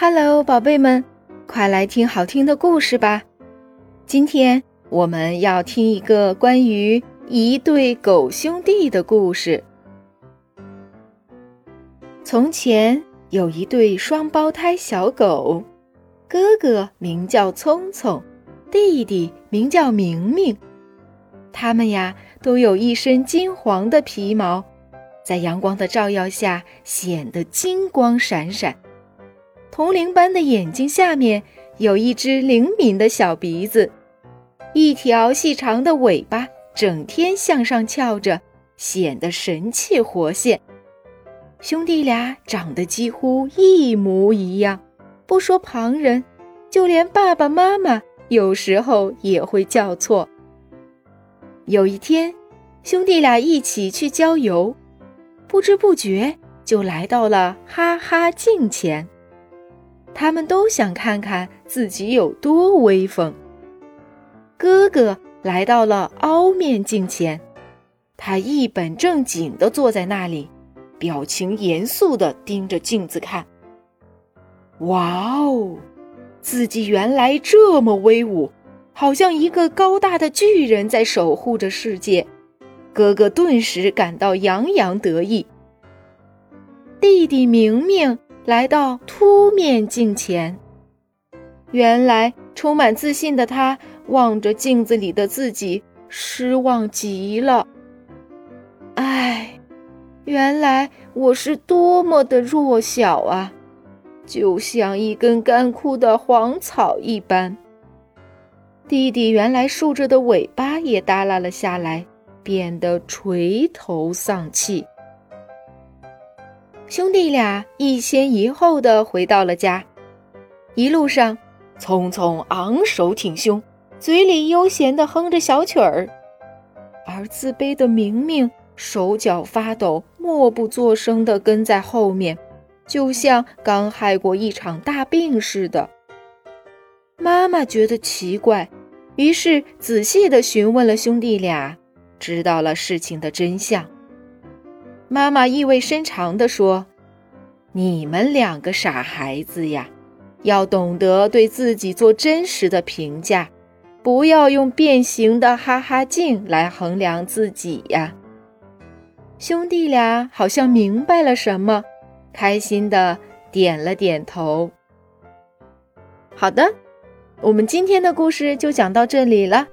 Hello，宝贝们，快来听好听的故事吧！今天我们要听一个关于一对狗兄弟的故事。从前有一对双胞胎小狗，哥哥名叫聪聪，弟弟名叫明明。他们呀，都有一身金黄的皮毛，在阳光的照耀下显得金光闪闪。铜铃般的眼睛下面有一只灵敏的小鼻子，一条细长的尾巴整天向上翘着，显得神气活现。兄弟俩长得几乎一模一样，不说旁人，就连爸爸妈妈有时候也会叫错。有一天，兄弟俩一起去郊游，不知不觉就来到了哈哈镜前。他们都想看看自己有多威风。哥哥来到了凹面镜前，他一本正经地坐在那里，表情严肃地盯着镜子看。哇哦，自己原来这么威武，好像一个高大的巨人在守护着世界。哥哥顿时感到洋洋得意。弟弟明明。来到凸面镜前，原来充满自信的他望着镜子里的自己，失望极了。唉，原来我是多么的弱小啊，就像一根干枯的黄草一般。弟弟原来竖着的尾巴也耷拉了下来，变得垂头丧气。兄弟俩一前一后的回到了家，一路上，聪聪昂首挺胸，嘴里悠闲的哼着小曲儿，而自卑的明明手脚发抖，默不作声的跟在后面，就像刚害过一场大病似的。妈妈觉得奇怪，于是仔细的询问了兄弟俩，知道了事情的真相。妈妈意味深长地说：“你们两个傻孩子呀，要懂得对自己做真实的评价，不要用变形的哈哈镜来衡量自己呀。”兄弟俩好像明白了什么，开心的点了点头。好的，我们今天的故事就讲到这里了。